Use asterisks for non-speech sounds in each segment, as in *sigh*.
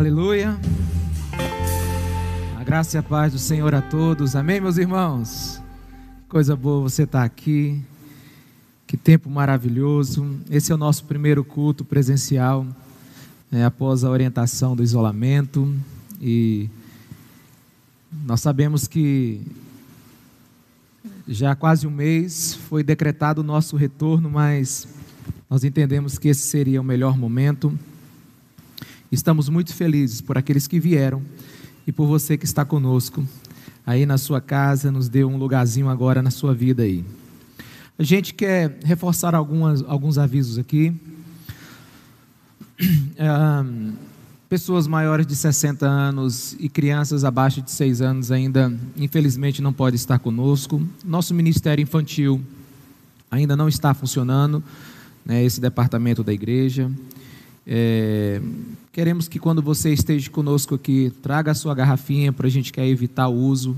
Aleluia. A graça e a paz do Senhor a todos. Amém, meus irmãos? Coisa boa você estar aqui. Que tempo maravilhoso. Esse é o nosso primeiro culto presencial, né, após a orientação do isolamento. E nós sabemos que já há quase um mês foi decretado o nosso retorno, mas nós entendemos que esse seria o melhor momento. Estamos muito felizes por aqueles que vieram e por você que está conosco aí na sua casa, nos deu um lugarzinho agora na sua vida aí. A gente quer reforçar algumas, alguns avisos aqui. Um, *clears throat* pessoas maiores de 60 anos e crianças abaixo de 6 anos ainda, infelizmente, não podem estar conosco. Nosso Ministério Infantil ainda não está funcionando, né, esse departamento da igreja. É, queremos que quando você esteja conosco aqui, traga a sua garrafinha para a gente quer evitar o uso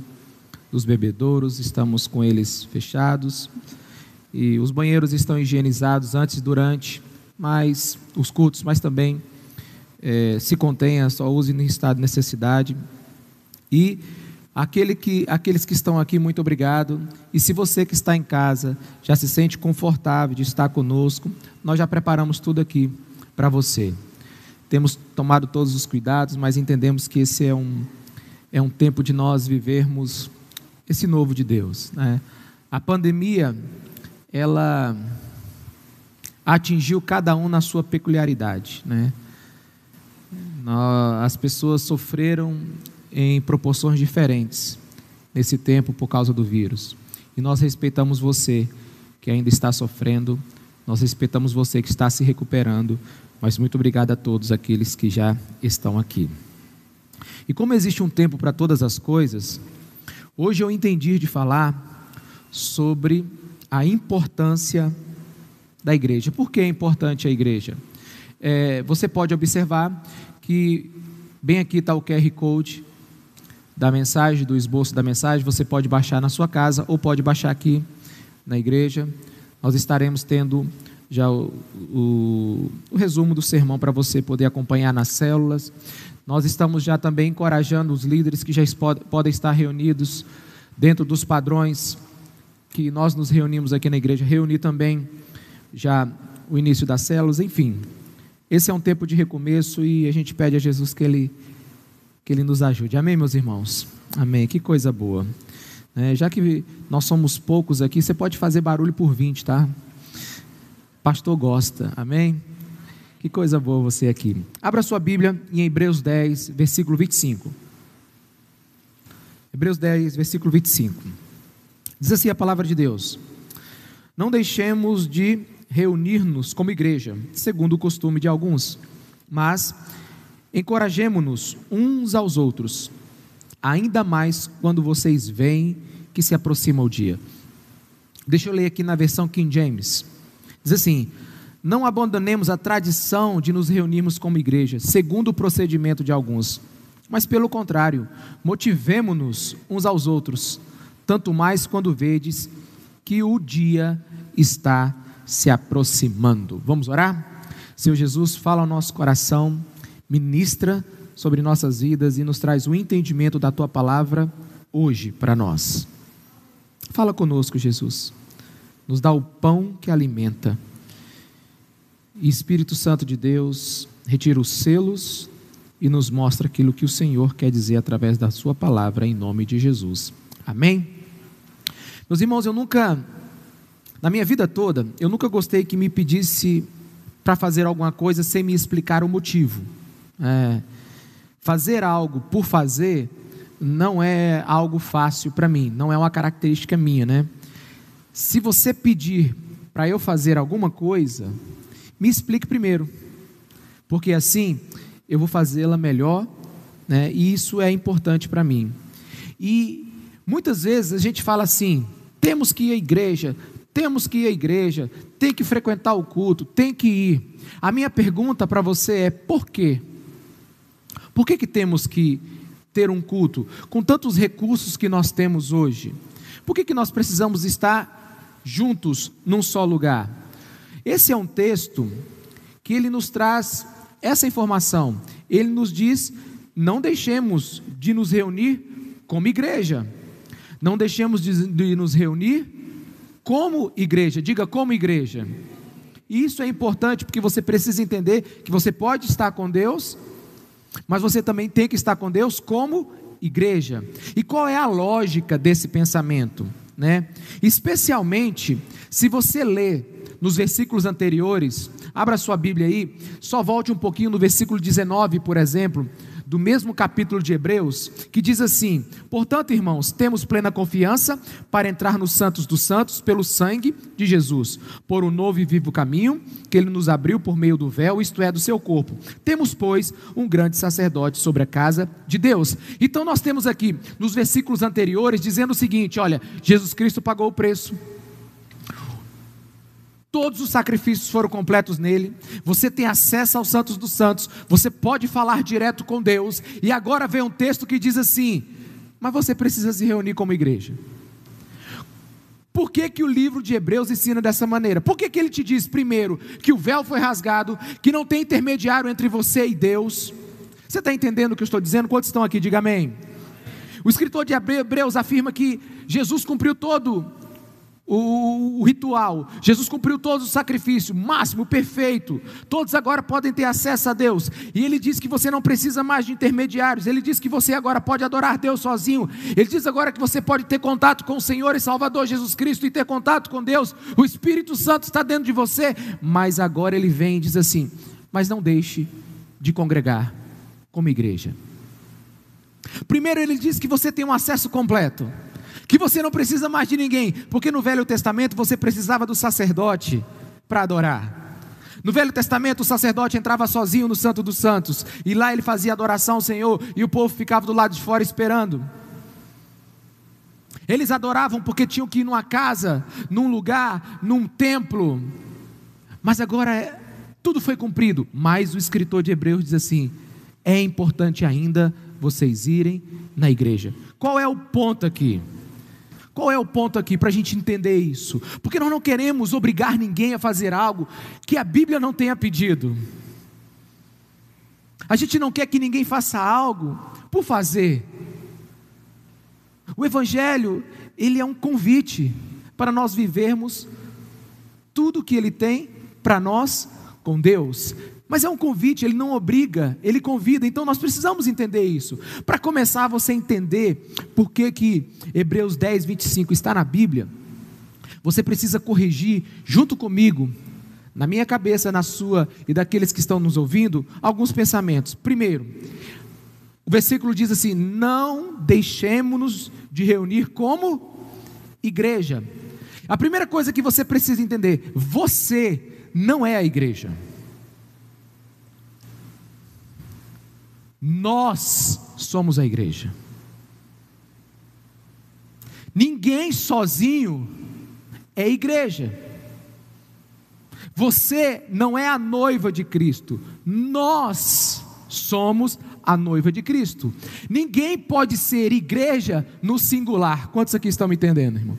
dos bebedouros, estamos com eles fechados. E os banheiros estão higienizados antes e durante, mas os cultos, mas também é, se contenha, só use em estado de necessidade. E aquele que, aqueles que estão aqui, muito obrigado. E se você que está em casa já se sente confortável de estar conosco, nós já preparamos tudo aqui para você. Temos tomado todos os cuidados, mas entendemos que esse é um, é um tempo de nós vivermos esse novo de Deus. Né? A pandemia, ela atingiu cada um na sua peculiaridade. Né? As pessoas sofreram em proporções diferentes nesse tempo por causa do vírus. E nós respeitamos você que ainda está sofrendo, nós respeitamos você que está se recuperando, mas muito obrigado a todos aqueles que já estão aqui. E como existe um tempo para todas as coisas, hoje eu entendi de falar sobre a importância da igreja. Por que é importante a igreja? É, você pode observar que bem aqui está o QR Code da mensagem, do esboço da mensagem, você pode baixar na sua casa ou pode baixar aqui na igreja. Nós estaremos tendo já o, o, o resumo do sermão para você poder acompanhar nas células. Nós estamos já também encorajando os líderes que já podem estar reunidos dentro dos padrões que nós nos reunimos aqui na igreja, reunir também já o início das células, enfim. Esse é um tempo de recomeço e a gente pede a Jesus que Ele, que ele nos ajude. Amém, meus irmãos? Amém. Que coisa boa. É, já que nós somos poucos aqui, você pode fazer barulho por 20, tá? Pastor gosta. Amém? Que coisa boa você aqui. Abra sua Bíblia em Hebreus 10, versículo 25. Hebreus 10, versículo 25. Diz assim a palavra de Deus: Não deixemos de reunir-nos como igreja, segundo o costume de alguns, mas encorajemo-nos uns aos outros, ainda mais quando vocês veem que se aproxima o dia. Deixa eu ler aqui na versão King James. Diz assim: Não abandonemos a tradição de nos reunirmos como igreja, segundo o procedimento de alguns, mas pelo contrário, motivemo-nos uns aos outros, tanto mais quando vedes que o dia está se aproximando. Vamos orar? Senhor Jesus, fala ao nosso coração, ministra sobre nossas vidas e nos traz o entendimento da tua palavra hoje para nós. Fala conosco, Jesus. Nos dá o pão que alimenta. E Espírito Santo de Deus, retira os selos e nos mostra aquilo que o Senhor quer dizer através da Sua palavra, em nome de Jesus. Amém? Meus irmãos, eu nunca na minha vida toda, eu nunca gostei que me pedisse para fazer alguma coisa sem me explicar o motivo. É, fazer algo por fazer não é algo fácil para mim, não é uma característica minha, né? Se você pedir para eu fazer alguma coisa, me explique primeiro, porque assim eu vou fazê-la melhor, né? E isso é importante para mim. E muitas vezes a gente fala assim: temos que ir à igreja, temos que ir à igreja, tem que frequentar o culto, tem que ir. A minha pergunta para você é: por quê? Por que, que temos que ter um culto com tantos recursos que nós temos hoje? Por que, que nós precisamos estar juntos num só lugar? Esse é um texto que ele nos traz essa informação. ele nos diz: não deixemos de nos reunir como igreja, não deixemos de, de nos reunir como igreja, diga como igreja. Isso é importante porque você precisa entender que você pode estar com Deus, mas você também tem que estar com Deus como igreja. E qual é a lógica desse pensamento? Né? Especialmente se você lê nos versículos anteriores, abra sua Bíblia aí, só volte um pouquinho no versículo 19, por exemplo, do mesmo capítulo de Hebreus, que diz assim: Portanto, irmãos, temos plena confiança para entrar nos santos dos santos pelo sangue de Jesus, por um novo e vivo caminho que ele nos abriu por meio do véu, isto é, do seu corpo. Temos, pois, um grande sacerdote sobre a casa de Deus. Então, nós temos aqui, nos versículos anteriores, dizendo o seguinte: olha, Jesus Cristo pagou o preço. Todos os sacrifícios foram completos nele. Você tem acesso aos santos dos santos. Você pode falar direto com Deus. E agora vem um texto que diz assim: Mas você precisa se reunir como igreja. Por que, que o livro de Hebreus ensina dessa maneira? Por que, que ele te diz, primeiro, que o véu foi rasgado, que não tem intermediário entre você e Deus? Você está entendendo o que eu estou dizendo? Quantos estão aqui? Diga amém. O escritor de Hebreus afirma que Jesus cumpriu todo o, ritual. Jesus cumpriu todos os sacrifícios, máximo, perfeito. Todos agora podem ter acesso a Deus. E ele diz que você não precisa mais de intermediários. Ele diz que você agora pode adorar Deus sozinho. Ele diz agora que você pode ter contato com o Senhor e Salvador Jesus Cristo e ter contato com Deus. O Espírito Santo está dentro de você. Mas agora ele vem e diz assim: Mas não deixe de congregar como igreja. Primeiro, ele diz que você tem um acesso completo que você não precisa mais de ninguém, porque no Velho Testamento você precisava do sacerdote para adorar. No Velho Testamento, o sacerdote entrava sozinho no Santo dos Santos, e lá ele fazia adoração ao Senhor, e o povo ficava do lado de fora esperando. Eles adoravam porque tinham que ir numa casa, num lugar, num templo. Mas agora é, tudo foi cumprido. Mas o escritor de Hebreus diz assim: é importante ainda vocês irem na igreja. Qual é o ponto aqui? Qual é o ponto aqui para a gente entender isso? Porque nós não queremos obrigar ninguém a fazer algo que a Bíblia não tenha pedido. A gente não quer que ninguém faça algo por fazer. O Evangelho, ele é um convite para nós vivermos tudo o que ele tem para nós com Deus. Mas é um convite, ele não obriga, ele convida. Então nós precisamos entender isso. Para começar, você entender por que, que Hebreus 10, 25 está na Bíblia, você precisa corrigir junto comigo, na minha cabeça, na sua e daqueles que estão nos ouvindo, alguns pensamentos. Primeiro, o versículo diz assim: Não deixemos-nos de reunir como igreja. A primeira coisa que você precisa entender: você não é a igreja. Nós somos a igreja. Ninguém sozinho é igreja. Você não é a noiva de Cristo, nós somos a noiva de Cristo. Ninguém pode ser igreja no singular. Quantos aqui estão me entendendo, irmão?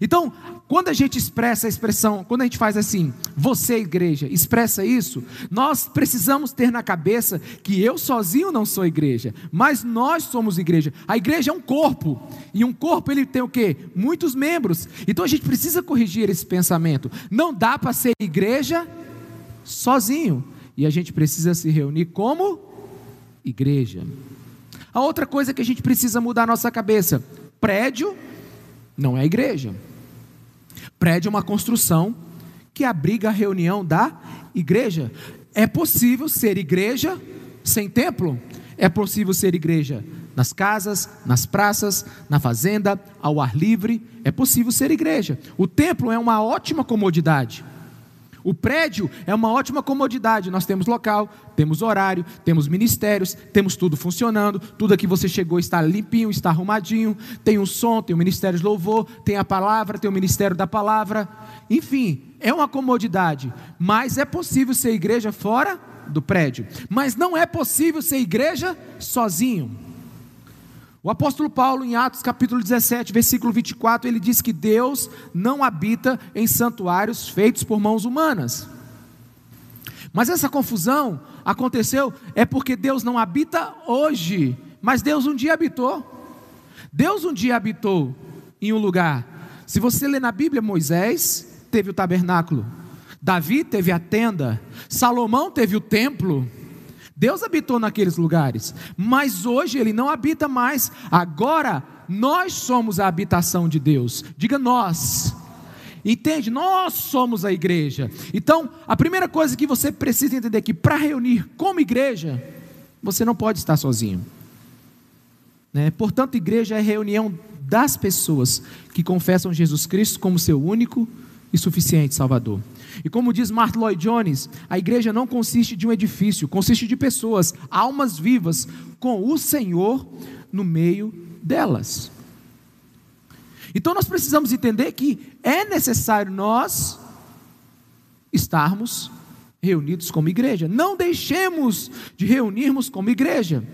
Então, quando a gente expressa a expressão, quando a gente faz assim, você igreja, expressa isso, nós precisamos ter na cabeça que eu sozinho não sou igreja, mas nós somos igreja. A igreja é um corpo, e um corpo ele tem o quê? Muitos membros. Então a gente precisa corrigir esse pensamento. Não dá para ser igreja sozinho, e a gente precisa se reunir como igreja. A outra coisa que a gente precisa mudar a nossa cabeça: prédio não é igreja. Prédio é uma construção que abriga a reunião da igreja. É possível ser igreja sem templo? É possível ser igreja nas casas, nas praças, na fazenda, ao ar livre. É possível ser igreja. O templo é uma ótima comodidade. O prédio é uma ótima comodidade. Nós temos local, temos horário, temos ministérios, temos tudo funcionando. Tudo aqui você chegou está limpinho, está arrumadinho. Tem um som, tem o ministério de louvor, tem a palavra, tem o ministério da palavra. Enfim, é uma comodidade. Mas é possível ser igreja fora do prédio. Mas não é possível ser igreja sozinho. O apóstolo Paulo, em Atos capítulo 17, versículo 24, ele diz que Deus não habita em santuários feitos por mãos humanas. Mas essa confusão aconteceu é porque Deus não habita hoje, mas Deus um dia habitou. Deus um dia habitou em um lugar. Se você ler na Bíblia, Moisés teve o tabernáculo, Davi teve a tenda, Salomão teve o templo. Deus habitou naqueles lugares, mas hoje ele não habita mais. Agora nós somos a habitação de Deus. Diga nós. Entende? Nós somos a igreja. Então, a primeira coisa que você precisa entender é que para reunir como igreja, você não pode estar sozinho. Né? Portanto, igreja é reunião das pessoas que confessam Jesus Cristo como seu único e suficiente Salvador. E como diz Martin Lloyd Jones, a igreja não consiste de um edifício, consiste de pessoas, almas vivas, com o Senhor no meio delas. Então nós precisamos entender que é necessário nós estarmos reunidos como igreja. Não deixemos de reunirmos como igreja.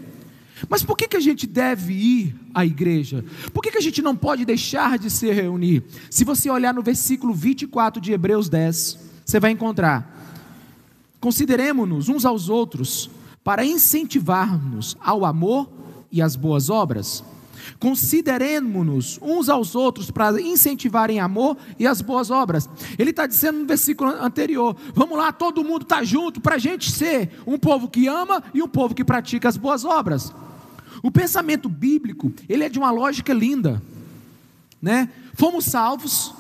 Mas por que, que a gente deve ir à igreja? Por que, que a gente não pode deixar de se reunir? Se você olhar no versículo 24 de Hebreus 10, você vai encontrar: consideremos-nos uns aos outros para incentivar-nos ao amor e às boas obras. Consideremos-nos uns aos outros para incentivarem amor e as boas obras. Ele está dizendo no versículo anterior: vamos lá, todo mundo está junto para a gente ser um povo que ama e um povo que pratica as boas obras. O pensamento bíblico, ele é de uma lógica linda, né? Fomos salvos,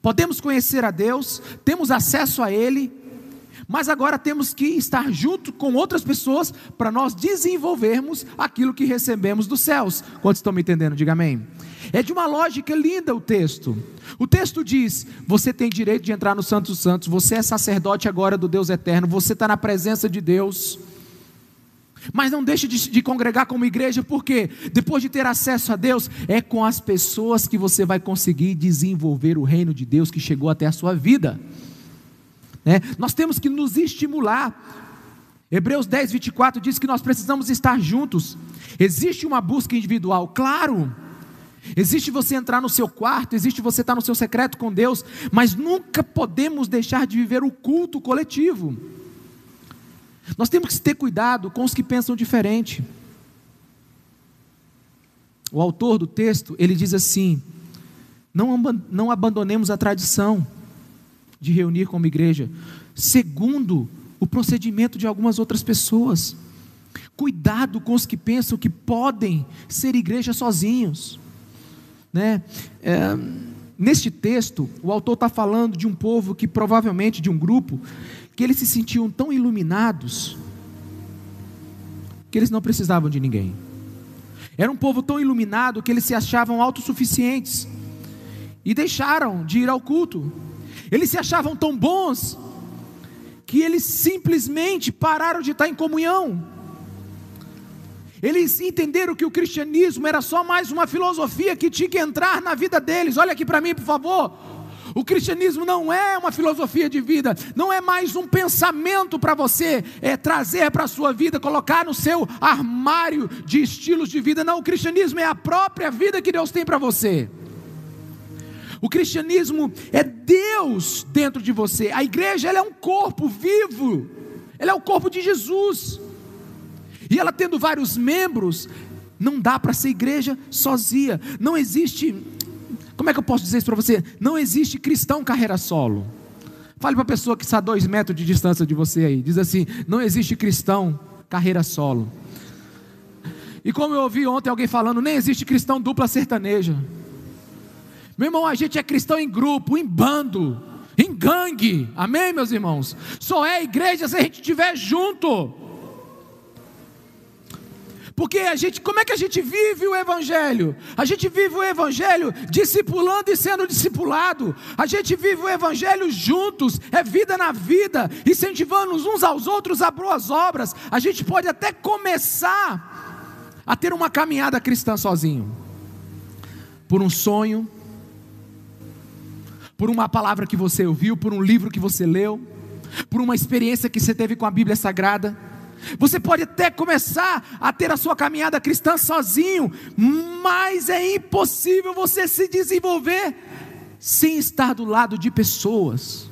podemos conhecer a Deus, temos acesso a Ele, mas agora temos que estar junto com outras pessoas para nós desenvolvermos aquilo que recebemos dos céus. Quantos estão me entendendo? Diga amém. É de uma lógica linda o texto. O texto diz: você tem direito de entrar no Santo Santos, você é sacerdote agora do Deus eterno, você está na presença de Deus. Mas não deixe de, de, congregar como igreja, porque depois de ter acesso a Deus, é com as pessoas que você vai conseguir desenvolver o reino de Deus que chegou até a sua vida. Né? Nós temos que nos estimular. Hebreus 10, 24 diz que nós precisamos estar juntos. Existe uma busca individual, claro. Existe você entrar no seu quarto, existe você estar no seu secreto com Deus, mas nunca podemos deixar de viver o culto coletivo. Nós temos que ter cuidado com os que pensam diferente. O autor do texto, ele diz assim: não, não abandonemos a tradição de reunir como igreja, segundo o procedimento de algumas outras pessoas. Cuidado com os que pensam que podem ser igreja sozinhos. Né? É, neste texto, o autor está falando de um povo que provavelmente, de um grupo, que eles se sentiam tão iluminados que eles não precisavam de ninguém. Era um povo tão iluminado que eles se achavam autossuficientes e deixaram de ir ao culto. Eles se achavam tão bons que eles simplesmente pararam de estar em comunhão. Eles entenderam que o cristianismo era só mais uma filosofia que tinha que entrar na vida deles. Olha aqui para mim, por favor. O cristianismo não é uma filosofia de vida, não é mais um pensamento para você é, trazer para a sua vida, colocar no seu armário de estilos de vida. Não, o cristianismo é a própria vida que Deus tem para você. O cristianismo é Deus dentro de você. A igreja ela é um corpo vivo. Ela é o corpo de Jesus. E ela tendo vários membros, não dá para ser igreja sozinha. Não existe como é que eu posso dizer isso para você? Não existe cristão carreira solo. Fale para a pessoa que está a dois metros de distância de você aí. Diz assim: não existe cristão carreira solo. E como eu ouvi ontem alguém falando, nem existe cristão dupla sertaneja. Meu irmão, a gente é cristão em grupo, em bando, em gangue. Amém, meus irmãos? Só é igreja se a gente estiver junto. Porque a gente, como é que a gente vive o evangelho? A gente vive o evangelho discipulando e sendo discipulado. A gente vive o evangelho juntos, é vida na vida, incentivando uns aos outros a boas obras. A gente pode até começar a ter uma caminhada cristã sozinho. Por um sonho, por uma palavra que você ouviu, por um livro que você leu, por uma experiência que você teve com a Bíblia Sagrada. Você pode até começar a ter a sua caminhada cristã sozinho, mas é impossível você se desenvolver sem estar do lado de pessoas.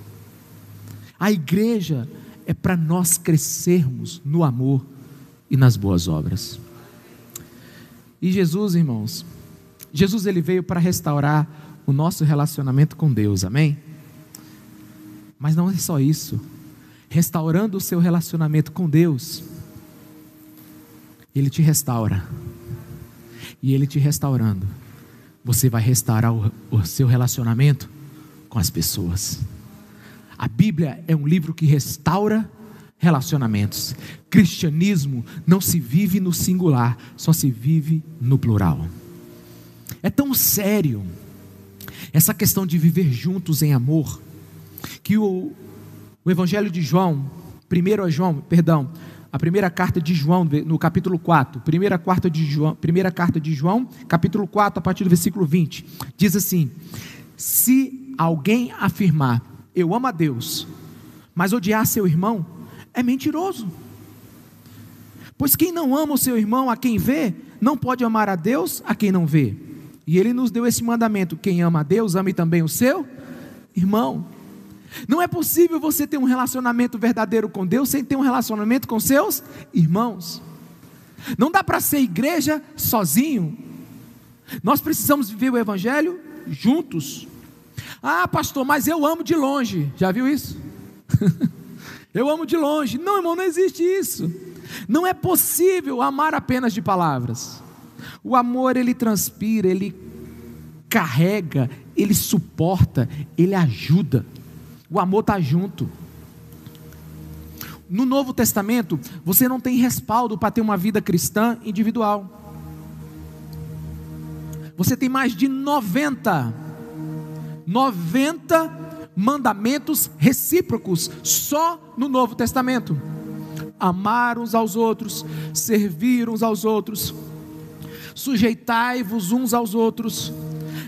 A igreja é para nós crescermos no amor e nas boas obras. E Jesus, irmãos, Jesus ele veio para restaurar o nosso relacionamento com Deus, amém? Mas não é só isso. Restaurando o seu relacionamento com Deus, ele te restaura. E ele te restaurando, você vai restaurar o, o seu relacionamento com as pessoas. A Bíblia é um livro que restaura relacionamentos. Cristianismo não se vive no singular, só se vive no plural. É tão sério essa questão de viver juntos em amor que o, o Evangelho de João, primeiro a João, perdão, a primeira carta de João, no capítulo 4, primeira carta de João, primeira carta de João, capítulo 4, a partir do versículo 20, diz assim: Se alguém afirmar eu amo a Deus, mas odiar seu irmão é mentiroso. Pois quem não ama o seu irmão a quem vê, não pode amar a Deus a quem não vê. E ele nos deu esse mandamento: quem ama a Deus, ame também o seu irmão. Não é possível você ter um relacionamento verdadeiro com Deus sem ter um relacionamento com seus irmãos. Não dá para ser igreja sozinho. Nós precisamos viver o Evangelho juntos. Ah, pastor, mas eu amo de longe. Já viu isso? *laughs* eu amo de longe. Não, irmão, não existe isso. Não é possível amar apenas de palavras. O amor ele transpira, ele carrega, ele suporta, ele ajuda. O amor está junto. No Novo Testamento, você não tem respaldo para ter uma vida cristã individual. Você tem mais de 90 90 mandamentos recíprocos só no Novo Testamento. Amar uns aos outros, servir uns aos outros, sujeitai-vos uns aos outros.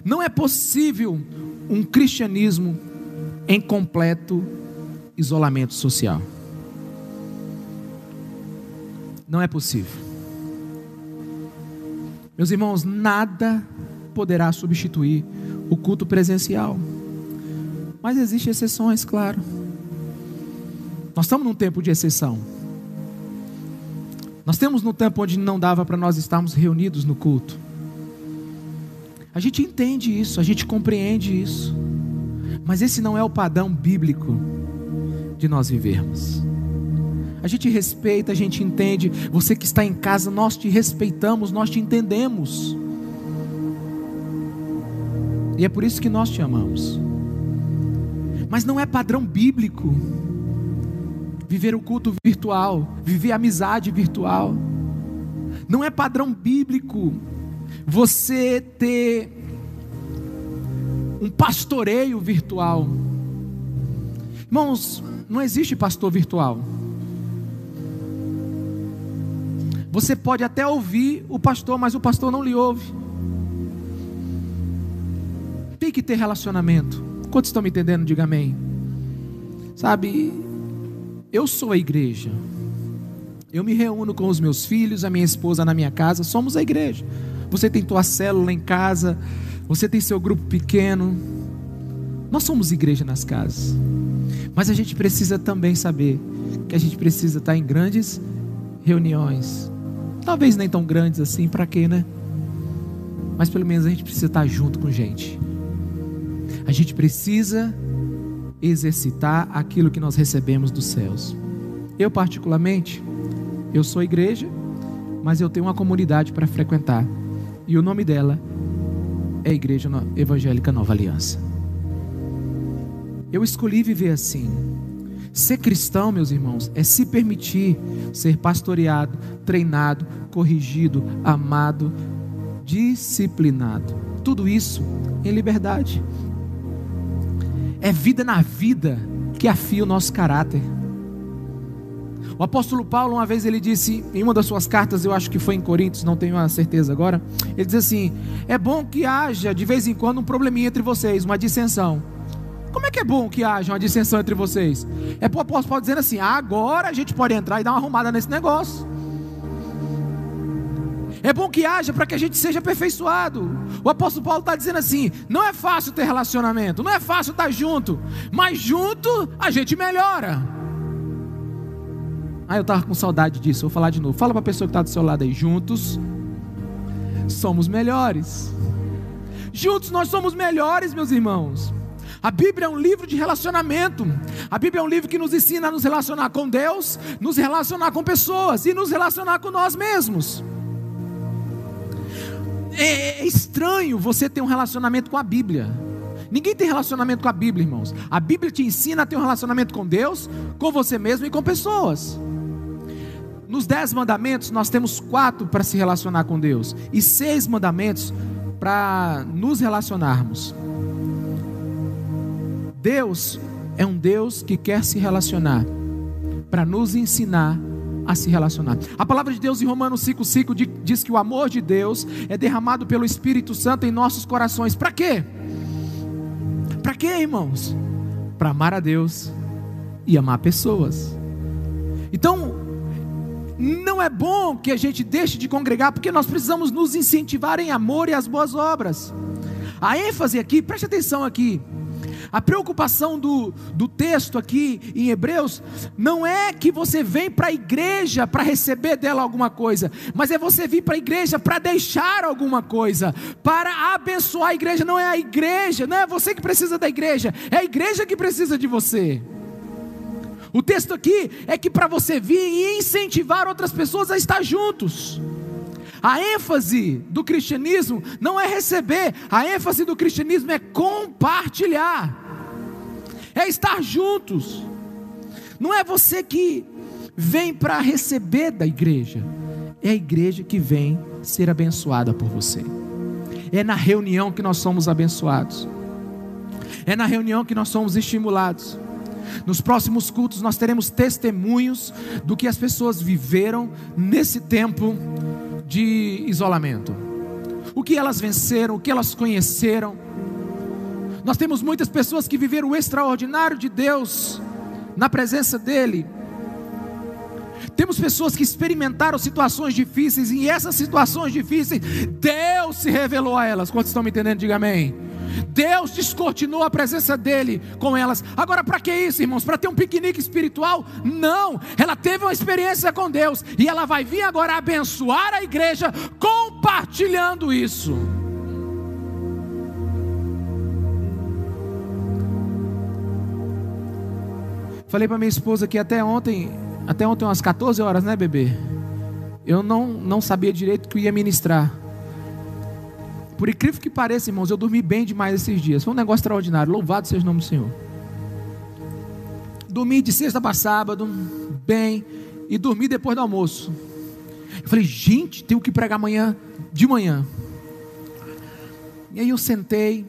Não é possível um cristianismo em completo isolamento social. Não é possível. Meus irmãos, nada poderá substituir o culto presencial. Mas existem exceções, claro. Nós estamos num tempo de exceção. Nós temos no tempo onde não dava para nós estarmos reunidos no culto. A gente entende isso, a gente compreende isso. Mas esse não é o padrão bíblico de nós vivermos. A gente respeita, a gente entende. Você que está em casa, nós te respeitamos, nós te entendemos. E é por isso que nós te amamos. Mas não é padrão bíblico viver o culto virtual, viver a amizade virtual. Não é padrão bíblico você ter um pastoreio virtual. Irmãos, não existe pastor virtual. Você pode até ouvir o pastor, mas o pastor não lhe ouve tem que ter relacionamento. Quantos estão me entendendo? Diga amém. Sabe, eu sou a igreja. Eu me reúno com os meus filhos, a minha esposa na minha casa, somos a igreja. Você tem tua célula em casa, você tem seu grupo pequeno. Nós somos igreja nas casas. Mas a gente precisa também saber que a gente precisa estar em grandes reuniões. Talvez nem tão grandes assim, para quê, né? Mas pelo menos a gente precisa estar junto com gente. A gente precisa exercitar aquilo que nós recebemos dos céus. Eu, particularmente, eu sou igreja, mas eu tenho uma comunidade para frequentar. E o nome dela é Igreja Evangélica Nova Aliança. Eu escolhi viver assim. Ser cristão, meus irmãos, é se permitir ser pastoreado, treinado, corrigido, amado, disciplinado. Tudo isso em liberdade. É vida na vida que afia o nosso caráter. O apóstolo Paulo, uma vez, ele disse, em uma das suas cartas, eu acho que foi em Coríntios, não tenho a certeza agora. Ele diz assim: É bom que haja de vez em quando um probleminha entre vocês, uma dissensão. Como é que é bom que haja uma dissensão entre vocês? É o apóstolo Paulo dizendo assim: agora a gente pode entrar e dar uma arrumada nesse negócio. É bom que haja para que a gente seja aperfeiçoado. O apóstolo Paulo está dizendo assim: não é fácil ter relacionamento, não é fácil estar junto, mas junto a gente melhora. Ah, eu estava com saudade disso, vou falar de novo. Fala para a pessoa que está do seu lado aí. Juntos somos melhores. Juntos nós somos melhores, meus irmãos. A Bíblia é um livro de relacionamento. A Bíblia é um livro que nos ensina a nos relacionar com Deus, nos relacionar com pessoas e nos relacionar com nós mesmos. É, é estranho você ter um relacionamento com a Bíblia. Ninguém tem relacionamento com a Bíblia, irmãos. A Bíblia te ensina a ter um relacionamento com Deus, com você mesmo e com pessoas. Nos dez mandamentos, nós temos quatro para se relacionar com Deus, e seis mandamentos para nos relacionarmos. Deus é um Deus que quer se relacionar para nos ensinar a se relacionar. A palavra de Deus em Romanos 5,5 diz que o amor de Deus é derramado pelo Espírito Santo em nossos corações. Para quê? Para quê, irmãos? Para amar a Deus e amar pessoas. Então, não é bom que a gente deixe de congregar, porque nós precisamos nos incentivar em amor e as boas obras. A ênfase aqui, preste atenção aqui, a preocupação do, do texto aqui em Hebreus não é que você vem para a igreja para receber dela alguma coisa, mas é você vir para a igreja para deixar alguma coisa, para abençoar a igreja. Não é a igreja, não é você que precisa da igreja, é a igreja que precisa de você. O texto aqui é que para você vir e incentivar outras pessoas a estar juntos. A ênfase do cristianismo não é receber, a ênfase do cristianismo é compartilhar, é estar juntos. Não é você que vem para receber da igreja, é a igreja que vem ser abençoada por você. É na reunião que nós somos abençoados, é na reunião que nós somos estimulados. Nos próximos cultos nós teremos testemunhos do que as pessoas viveram nesse tempo de isolamento. O que elas venceram, o que elas conheceram. Nós temos muitas pessoas que viveram o extraordinário de Deus na presença dEle. Temos pessoas que experimentaram situações difíceis e essas situações difíceis, Deus se revelou a elas. Quantos estão me entendendo? Diga amém. Deus descortinou a presença dele com elas. Agora, para que isso, irmãos? Para ter um piquenique espiritual? Não. Ela teve uma experiência com Deus e ela vai vir agora abençoar a igreja compartilhando isso. Falei para minha esposa que até ontem, até ontem umas 14 horas, né, bebê? Eu não, não sabia direito que eu ia ministrar. Por incrível que pareça, irmãos, eu dormi bem demais esses dias. Foi um negócio extraordinário. Louvado seja o nome do Senhor. Dormi de sexta para sábado, bem, e dormi depois do almoço. Eu falei, gente, tenho que pregar amanhã de manhã. E aí eu sentei,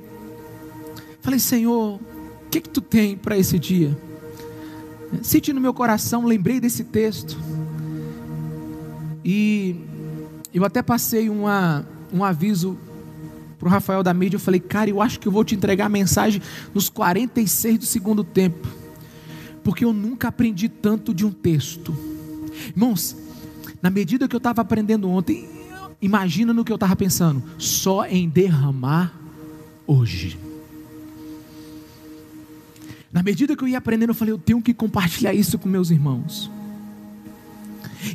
falei, Senhor, o que que tu tem para esse dia? Senti no meu coração, lembrei desse texto. E eu até passei uma, um aviso para o Rafael da mídia, eu falei, cara, eu acho que eu vou te entregar a mensagem nos 46 do segundo tempo, porque eu nunca aprendi tanto de um texto. Irmãos, na medida que eu estava aprendendo ontem, imagina no que eu estava pensando, só em derramar hoje. Na medida que eu ia aprendendo, eu falei, eu tenho que compartilhar isso com meus irmãos.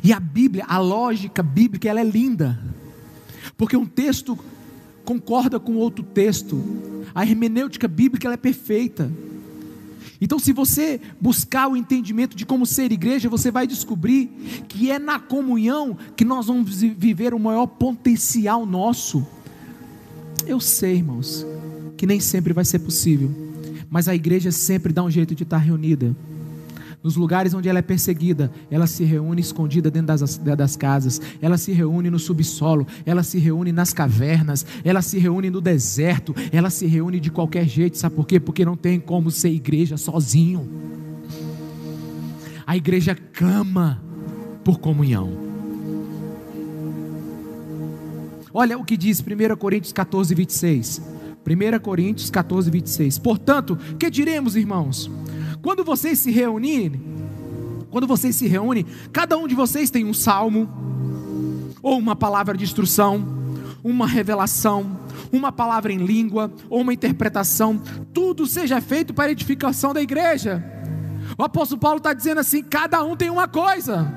E a Bíblia, a lógica bíblica, ela é linda. Porque um texto concorda com outro texto. A hermenêutica bíblica é perfeita. Então, se você buscar o entendimento de como ser igreja, você vai descobrir que é na comunhão que nós vamos viver o maior potencial nosso. Eu sei, irmãos, que nem sempre vai ser possível, mas a igreja sempre dá um jeito de estar reunida. Nos lugares onde ela é perseguida, ela se reúne escondida dentro das, das casas, ela se reúne no subsolo, ela se reúne nas cavernas, ela se reúne no deserto, ela se reúne de qualquer jeito, sabe por quê? Porque não tem como ser igreja sozinho. A igreja clama por comunhão. Olha o que diz 1 Coríntios 14, 26. 1 Coríntios 14, 26. Portanto, que diremos, irmãos? Quando vocês se reunirem, quando vocês se reúnem, cada um de vocês tem um salmo, ou uma palavra de instrução, uma revelação, uma palavra em língua, ou uma interpretação, tudo seja feito para edificação da igreja. O apóstolo Paulo está dizendo assim: cada um tem uma coisa,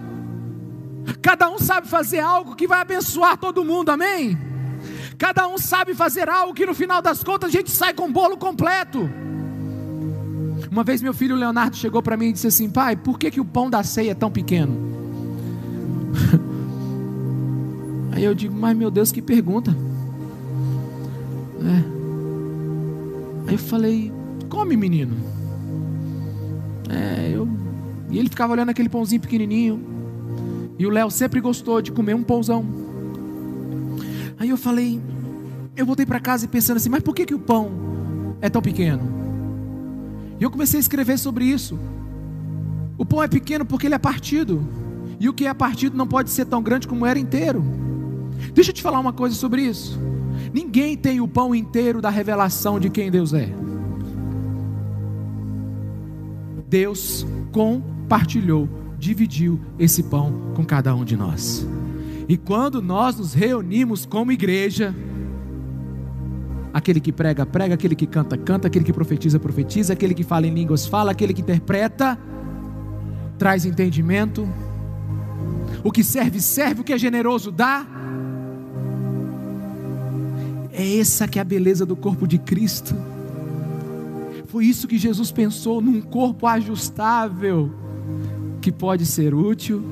cada um sabe fazer algo que vai abençoar todo mundo, amém? Cada um sabe fazer algo que no final das contas a gente sai com o bolo completo. Uma vez meu filho Leonardo chegou para mim e disse assim: Pai, por que, que o pão da ceia é tão pequeno? *laughs* Aí eu digo: Mas meu Deus, que pergunta. É. Aí eu falei: Come, menino. É, eu... E ele ficava olhando aquele pãozinho pequenininho. E o Léo sempre gostou de comer um pãozão. Aí eu falei, eu voltei para casa e pensando assim, mas por que, que o pão é tão pequeno? E eu comecei a escrever sobre isso. O pão é pequeno porque ele é partido. E o que é partido não pode ser tão grande como era inteiro. Deixa eu te falar uma coisa sobre isso. Ninguém tem o pão inteiro da revelação de quem Deus é. Deus compartilhou, dividiu esse pão com cada um de nós. E quando nós nos reunimos como igreja, aquele que prega, prega, aquele que canta, canta, aquele que profetiza, profetiza, aquele que fala em línguas, fala, aquele que interpreta, traz entendimento, o que serve, serve, o que é generoso, dá. É essa que é a beleza do corpo de Cristo. Foi isso que Jesus pensou num corpo ajustável que pode ser útil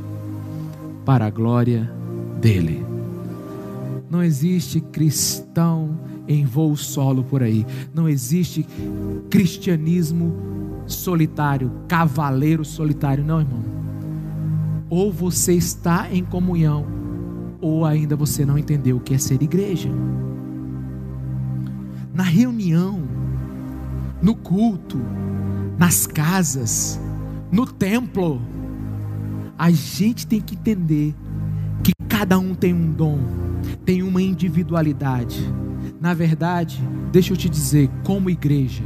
para a glória dele. Não existe cristão em voo solo por aí. Não existe cristianismo solitário, cavaleiro solitário, não, irmão. Ou você está em comunhão, ou ainda você não entendeu o que é ser igreja. Na reunião, no culto, nas casas, no templo, a gente tem que entender que cada um tem um dom, tem uma individualidade. Na verdade, deixa eu te dizer, como igreja,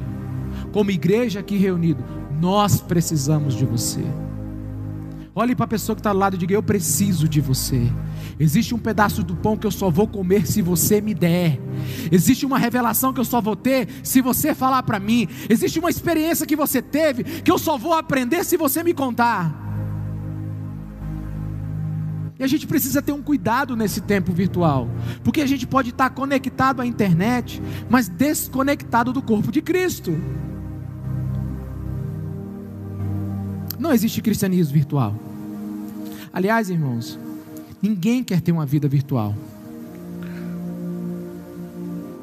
como igreja aqui reunido, nós precisamos de você. Olhe para a pessoa que está ao lado e diga: Eu preciso de você. Existe um pedaço do pão que eu só vou comer se você me der. Existe uma revelação que eu só vou ter se você falar para mim. Existe uma experiência que você teve que eu só vou aprender se você me contar. E a gente precisa ter um cuidado nesse tempo virtual, porque a gente pode estar conectado à internet, mas desconectado do corpo de Cristo. Não existe cristianismo virtual. Aliás, irmãos, ninguém quer ter uma vida virtual.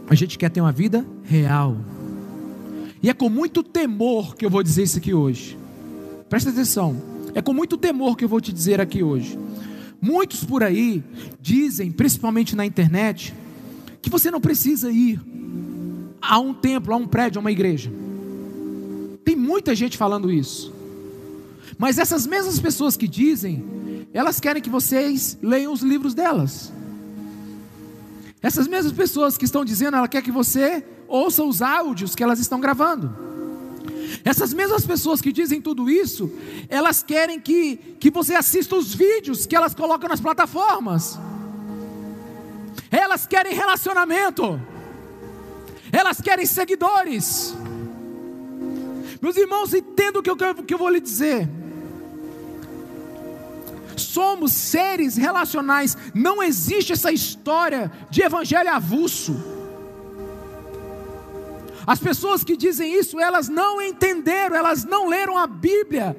A gente quer ter uma vida real. E é com muito temor que eu vou dizer isso aqui hoje. Presta atenção. É com muito temor que eu vou te dizer aqui hoje. Muitos por aí dizem, principalmente na internet, que você não precisa ir a um templo, a um prédio, a uma igreja. Tem muita gente falando isso. Mas essas mesmas pessoas que dizem, elas querem que vocês leiam os livros delas. Essas mesmas pessoas que estão dizendo, ela quer que você ouça os áudios que elas estão gravando. Essas mesmas pessoas que dizem tudo isso, elas querem que, que você assista os vídeos que elas colocam nas plataformas. Elas querem relacionamento. Elas querem seguidores. Meus irmãos, entendo o que que eu vou lhe dizer. Somos seres relacionais. Não existe essa história de evangelho avulso. As pessoas que dizem isso, elas não entenderam, elas não leram a Bíblia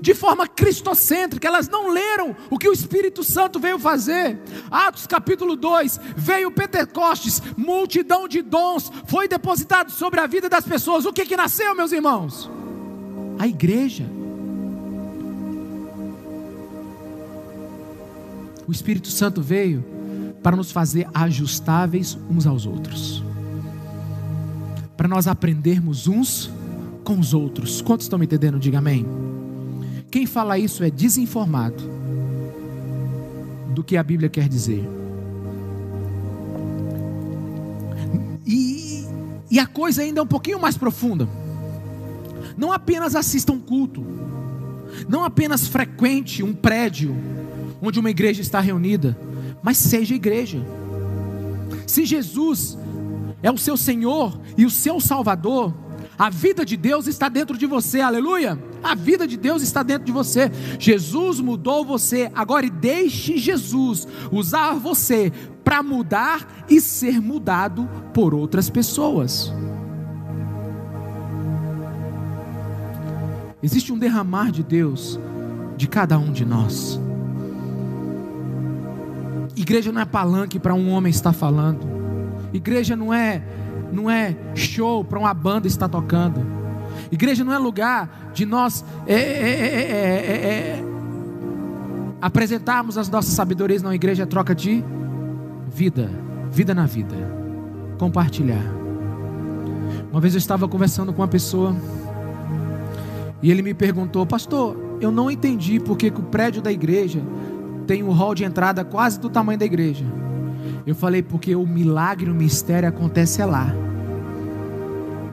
de forma cristocêntrica, elas não leram o que o Espírito Santo veio fazer. Atos capítulo 2: veio Pentecostes, multidão de dons foi depositado sobre a vida das pessoas. O que que nasceu, meus irmãos? A igreja. O Espírito Santo veio para nos fazer ajustáveis uns aos outros para nós aprendermos uns com os outros. Quantos estão me entendendo? Diga amém. Quem fala isso é desinformado do que a Bíblia quer dizer. E, e a coisa ainda é um pouquinho mais profunda. Não apenas assista um culto, não apenas frequente um prédio onde uma igreja está reunida, mas seja igreja. Se Jesus é o seu Senhor e o seu Salvador, a vida de Deus está dentro de você, aleluia. A vida de Deus está dentro de você. Jesus mudou você. Agora deixe Jesus usar você para mudar e ser mudado por outras pessoas. Existe um derramar de Deus de cada um de nós. Igreja não é palanque para um homem estar falando. Igreja não é não é show para uma banda estar tocando. Igreja não é lugar de nós é, é, é, apresentarmos as nossas sabedorias. Não, igreja é troca de vida, vida na vida, compartilhar. Uma vez eu estava conversando com uma pessoa e ele me perguntou, pastor, eu não entendi porque que o prédio da igreja tem um hall de entrada quase do tamanho da igreja. Eu falei, porque o milagre, o mistério acontece lá.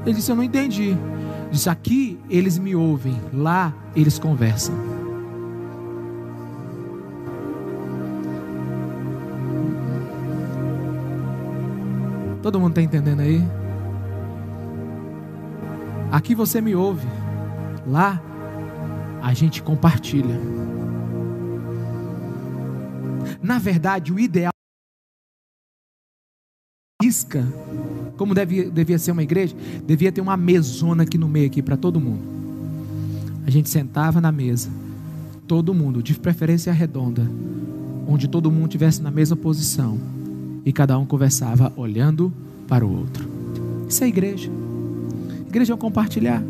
Ele disse, eu não entendi. Disse, aqui eles me ouvem, lá eles conversam. Todo mundo está entendendo aí? Aqui você me ouve, lá a gente compartilha. Na verdade, o ideal isca, como devia, devia ser uma igreja, devia ter uma mesona aqui no meio aqui para todo mundo. A gente sentava na mesa, todo mundo, de preferência redonda, onde todo mundo tivesse na mesma posição e cada um conversava olhando para o outro. Isso é igreja. Igreja é compartilhar.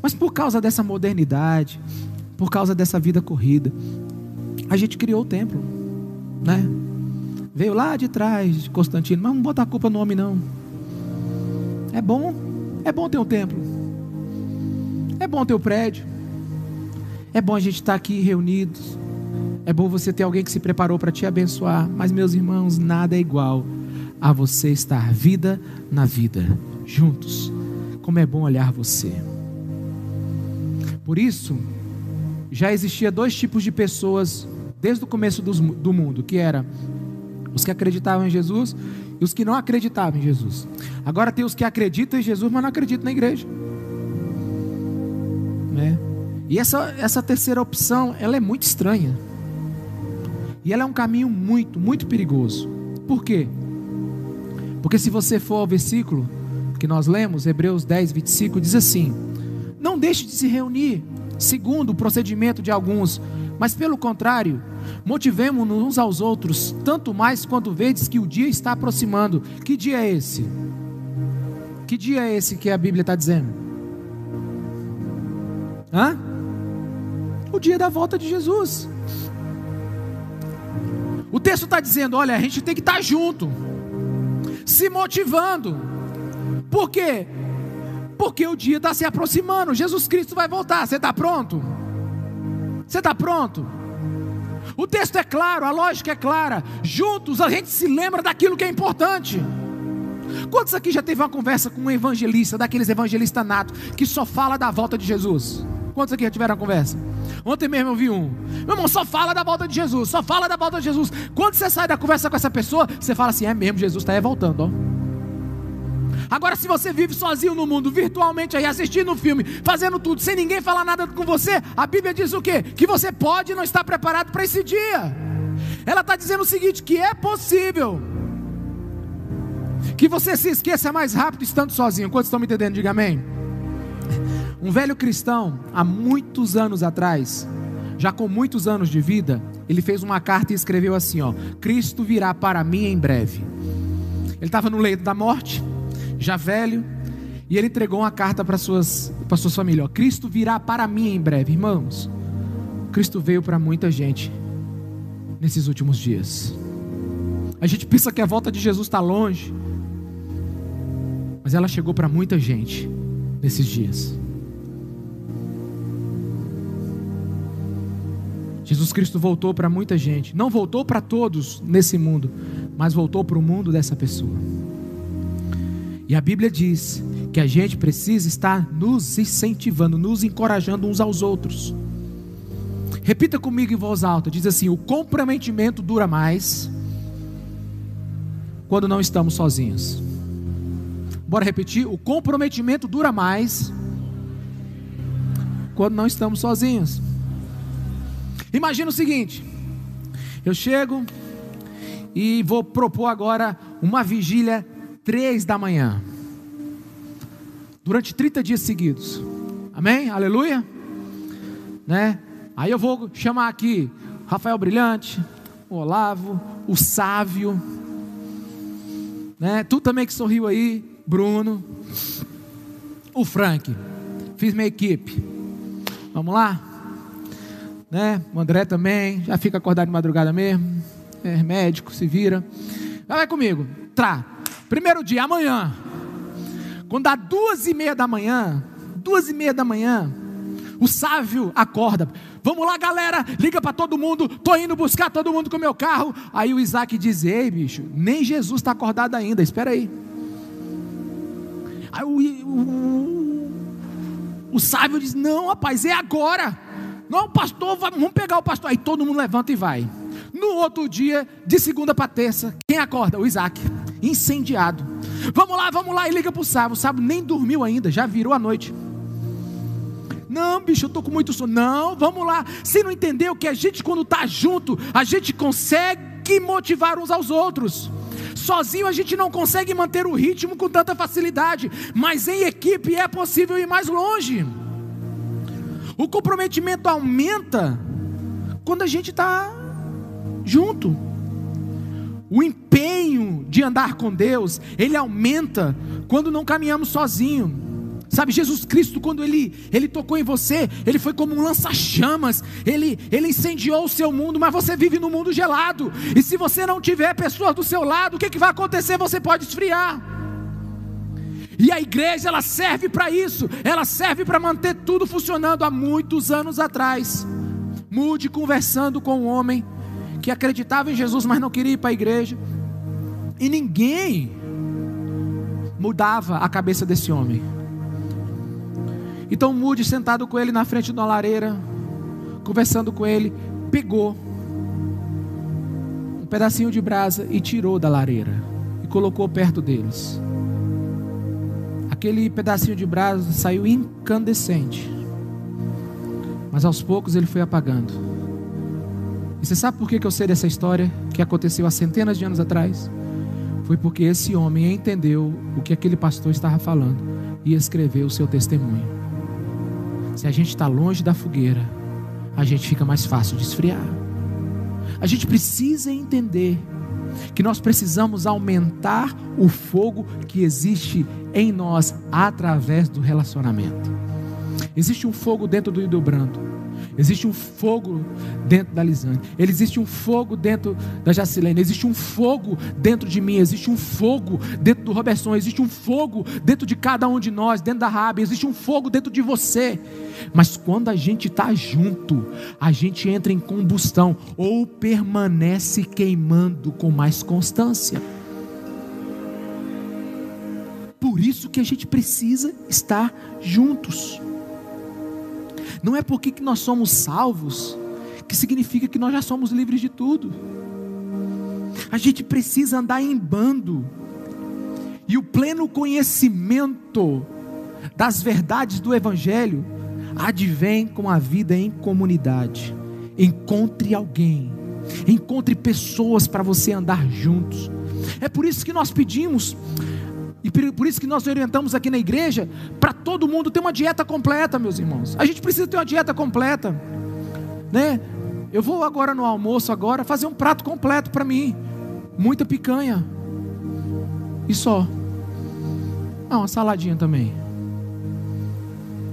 Mas por causa dessa modernidade, por causa dessa vida corrida, a gente criou o templo, né? Veio lá de trás de Constantino, mas não botar a culpa no homem não. É bom, é bom ter um templo. É bom ter o um prédio. É bom a gente estar aqui reunidos. É bom você ter alguém que se preparou para te abençoar. Mas, meus irmãos, nada é igual a você estar vida na vida, juntos. Como é bom olhar você. Por isso, já existia dois tipos de pessoas desde o começo do mundo, que era os que acreditavam em Jesus e os que não acreditavam em Jesus. Agora tem os que acreditam em Jesus, mas não acreditam na igreja. Né? E essa, essa terceira opção, ela é muito estranha. E ela é um caminho muito, muito perigoso. Por quê? Porque se você for ao versículo que nós lemos, Hebreus 10, 25, diz assim: Não deixe de se reunir, segundo o procedimento de alguns, mas pelo contrário, motivemos-nos uns aos outros, tanto mais quanto vedes que o dia está aproximando. Que dia é esse? Que dia é esse que a Bíblia está dizendo? Hã? O dia da volta de Jesus. O texto está dizendo: olha, a gente tem que estar junto, se motivando. Por quê? Porque o dia está se aproximando. Jesus Cristo vai voltar. Você está pronto? Você está pronto? O texto é claro, a lógica é clara. Juntos a gente se lembra daquilo que é importante. Quantos aqui já teve uma conversa com um evangelista, daqueles evangelistas natos, que só fala da volta de Jesus? Quantos aqui já tiveram uma conversa? Ontem mesmo eu vi um. Meu irmão, só fala da volta de Jesus, só fala da volta de Jesus. Quando você sai da conversa com essa pessoa, você fala assim: é mesmo, Jesus está aí voltando, ó. Agora, se você vive sozinho no mundo, virtualmente aí, assistindo um filme, fazendo tudo, sem ninguém falar nada com você, a Bíblia diz o quê? Que você pode não estar preparado para esse dia. Ela está dizendo o seguinte: que é possível que você se esqueça mais rápido estando sozinho. Quantos estão me entendendo? Diga amém. Um velho cristão, há muitos anos atrás, já com muitos anos de vida, ele fez uma carta e escreveu assim: ó, Cristo virá para mim em breve. Ele estava no leito da morte, já velho, e ele entregou uma carta para suas para sua família, ó, Cristo virá para mim em breve, irmãos. Cristo veio para muita gente nesses últimos dias. A gente pensa que a volta de Jesus está longe, mas ela chegou para muita gente nesses dias. Jesus Cristo voltou para muita gente, não voltou para todos nesse mundo, mas voltou para o mundo dessa pessoa. E a Bíblia diz que a gente precisa estar nos incentivando, nos encorajando uns aos outros. Repita comigo em voz alta: diz assim, o comprometimento dura mais quando não estamos sozinhos. Bora repetir? O comprometimento dura mais quando não estamos sozinhos. Imagina o seguinte: eu chego e vou propor agora uma vigília três da manhã, durante 30 dias seguidos. Amém? Aleluia? Né? Aí eu vou chamar aqui Rafael Brilhante, o Olavo, o Sávio, né? Tu também que sorriu aí, Bruno, o Frank. Fiz minha equipe. Vamos lá? Né? O André também, já fica acordado de madrugada mesmo. É médico, se vira. Vai comigo. Trá. Primeiro dia, amanhã. Quando dá duas e meia da manhã, duas e meia da manhã, o Sávio acorda. Vamos lá, galera, liga para todo mundo. Tô indo buscar todo mundo com o meu carro. Aí o Isaac diz: Ei, bicho, nem Jesus está acordado ainda. Espera aí. Aí o, o, o sábio diz: Não, rapaz, é agora. Não, pastor, vamos pegar o pastor. Aí todo mundo levanta e vai. No outro dia, de segunda para terça, quem acorda? O Isaac, incendiado. Vamos lá, vamos lá, e liga para o sábio. O sábio nem dormiu ainda, já virou a noite. Não, bicho, eu estou com muito sono. Não, vamos lá. Você não entendeu que a gente, quando está junto, a gente consegue motivar uns aos outros. Sozinho a gente não consegue manter o ritmo com tanta facilidade, mas em equipe é possível ir mais longe. O comprometimento aumenta quando a gente está junto. O empenho de andar com Deus, ele aumenta quando não caminhamos sozinho. Sabe, Jesus Cristo, quando ele, ele tocou em você, ele foi como um lança-chamas, ele, ele incendiou o seu mundo, mas você vive no mundo gelado, e se você não tiver pessoas do seu lado, o que, que vai acontecer? Você pode esfriar. E a igreja, ela serve para isso, ela serve para manter tudo funcionando há muitos anos atrás. Mude conversando com um homem que acreditava em Jesus, mas não queria ir para a igreja, e ninguém mudava a cabeça desse homem. Então Mude, sentado com ele na frente de uma lareira, conversando com ele, pegou um pedacinho de brasa e tirou da lareira e colocou perto deles. Aquele pedacinho de brasa saiu incandescente, mas aos poucos ele foi apagando. E você sabe por que eu sei dessa história que aconteceu há centenas de anos atrás? Foi porque esse homem entendeu o que aquele pastor estava falando e escreveu o seu testemunho. Se a gente está longe da fogueira, a gente fica mais fácil de esfriar. A gente precisa entender que nós precisamos aumentar o fogo que existe em nós através do relacionamento. Existe um fogo dentro do Hildebrando Existe um fogo dentro da Lisane. Existe um fogo dentro da Jacilene. Existe um fogo dentro de mim. Existe um fogo dentro do Robertson. Existe um fogo dentro de cada um de nós, dentro da Rabi. Existe um fogo dentro de você. Mas quando a gente está junto, a gente entra em combustão ou permanece queimando com mais constância. Por isso que a gente precisa estar juntos. Não é porque que nós somos salvos que significa que nós já somos livres de tudo. A gente precisa andar em bando. E o pleno conhecimento das verdades do Evangelho advém com a vida em comunidade. Encontre alguém, encontre pessoas para você andar juntos. É por isso que nós pedimos e por isso que nós orientamos aqui na igreja para todo mundo ter uma dieta completa, meus irmãos. A gente precisa ter uma dieta completa, né? Eu vou agora no almoço agora fazer um prato completo para mim, muita picanha e só. Ah, uma saladinha também.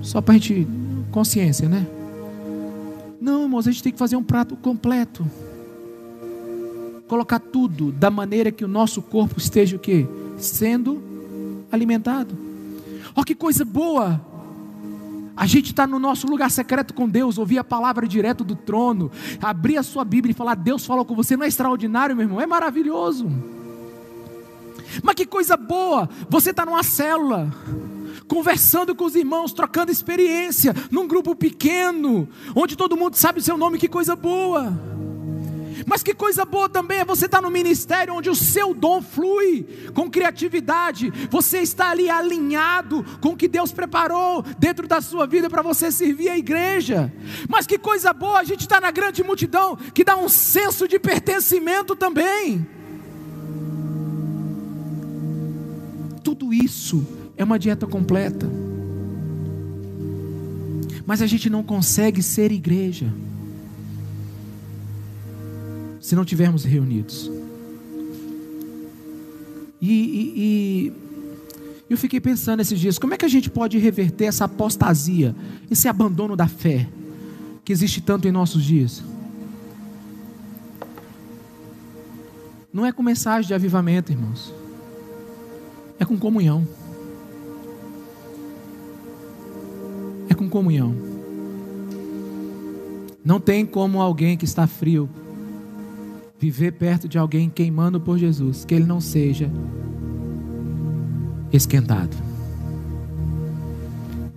Só para a gente consciência, né? Não, irmãos, a gente tem que fazer um prato completo. Colocar tudo da maneira que o nosso corpo esteja o quê? Sendo alimentado. Olha que coisa boa! A gente está no nosso lugar secreto com Deus, ouvir a palavra direto do trono, abrir a sua Bíblia e falar: Deus falou com você, não é extraordinário, meu irmão? É maravilhoso. Mas que coisa boa! Você está numa célula, conversando com os irmãos, trocando experiência, num grupo pequeno, onde todo mundo sabe o seu nome, que coisa boa! Mas que coisa boa também é você estar no ministério onde o seu dom flui com criatividade, você está ali alinhado com o que Deus preparou dentro da sua vida para você servir a igreja. Mas que coisa boa a gente estar na grande multidão que dá um senso de pertencimento também. Tudo isso é uma dieta completa. Mas a gente não consegue ser igreja se não tivermos reunidos. E, e, e, eu fiquei pensando esses dias, como é que a gente pode reverter essa apostasia, esse abandono da fé que existe tanto em nossos dias? Não é com mensagem de avivamento, irmãos. É com comunhão. É com comunhão. Não tem como alguém que está frio viver perto de alguém queimando por Jesus, que ele não seja esquentado.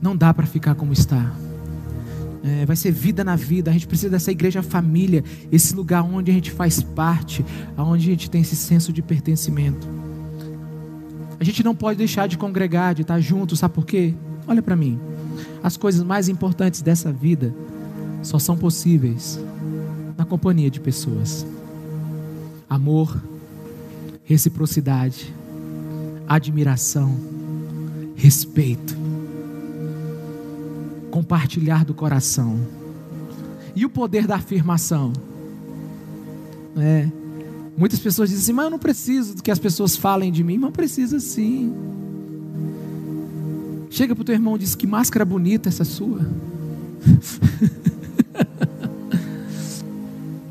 Não dá para ficar como está. É, vai ser vida na vida. A gente precisa dessa igreja família, esse lugar onde a gente faz parte, onde a gente tem esse senso de pertencimento. A gente não pode deixar de congregar, de estar junto, sabe por quê? Olha para mim. As coisas mais importantes dessa vida só são possíveis na companhia de pessoas amor, reciprocidade, admiração, respeito, compartilhar do coração. E o poder da afirmação? É. Muitas pessoas dizem assim, mas eu não preciso que as pessoas falem de mim, mas precisa sim. Chega para o teu irmão e diz que máscara bonita essa sua. *laughs*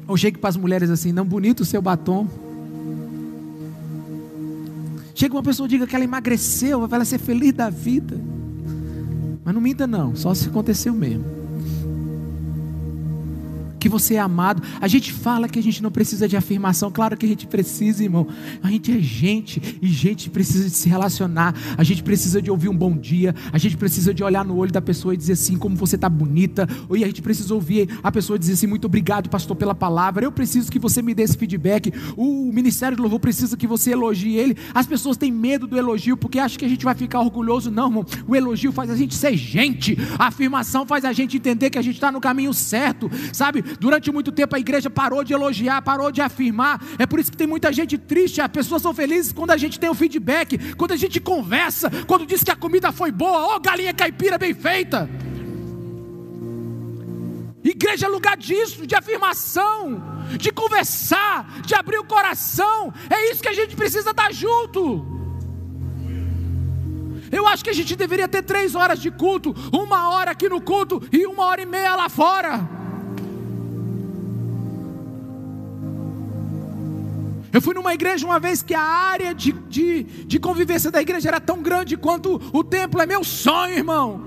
Ou chegue para as mulheres assim, não bonito o seu batom. Chega uma pessoa e diga que ela emagreceu, vai ela ser feliz da vida. Mas não minta não, só se aconteceu mesmo que você é amado. A gente fala que a gente não precisa de afirmação, claro que a gente precisa, irmão. A gente é gente e gente precisa de se relacionar. A gente precisa de ouvir um bom dia. A gente precisa de olhar no olho da pessoa e dizer assim, como você está bonita. E a gente precisa ouvir a pessoa dizer assim, muito obrigado, pastor, pela palavra. Eu preciso que você me dê esse feedback. O ministério do louvor precisa que você elogie ele. As pessoas têm medo do elogio porque acham que a gente vai ficar orgulhoso. Não, irmão. O elogio faz a gente ser gente. A afirmação faz a gente entender que a gente está no caminho certo, sabe? Durante muito tempo a igreja parou de elogiar, parou de afirmar. É por isso que tem muita gente triste. As pessoas são felizes quando a gente tem o feedback, quando a gente conversa, quando diz que a comida foi boa, ó, oh, galinha caipira bem feita. Igreja é lugar disso, de afirmação, de conversar, de abrir o coração. É isso que a gente precisa estar junto. Eu acho que a gente deveria ter três horas de culto, uma hora aqui no culto e uma hora e meia lá fora. Eu fui numa igreja uma vez que a área de, de, de convivência da igreja era tão grande quanto o templo. É meu sonho, irmão.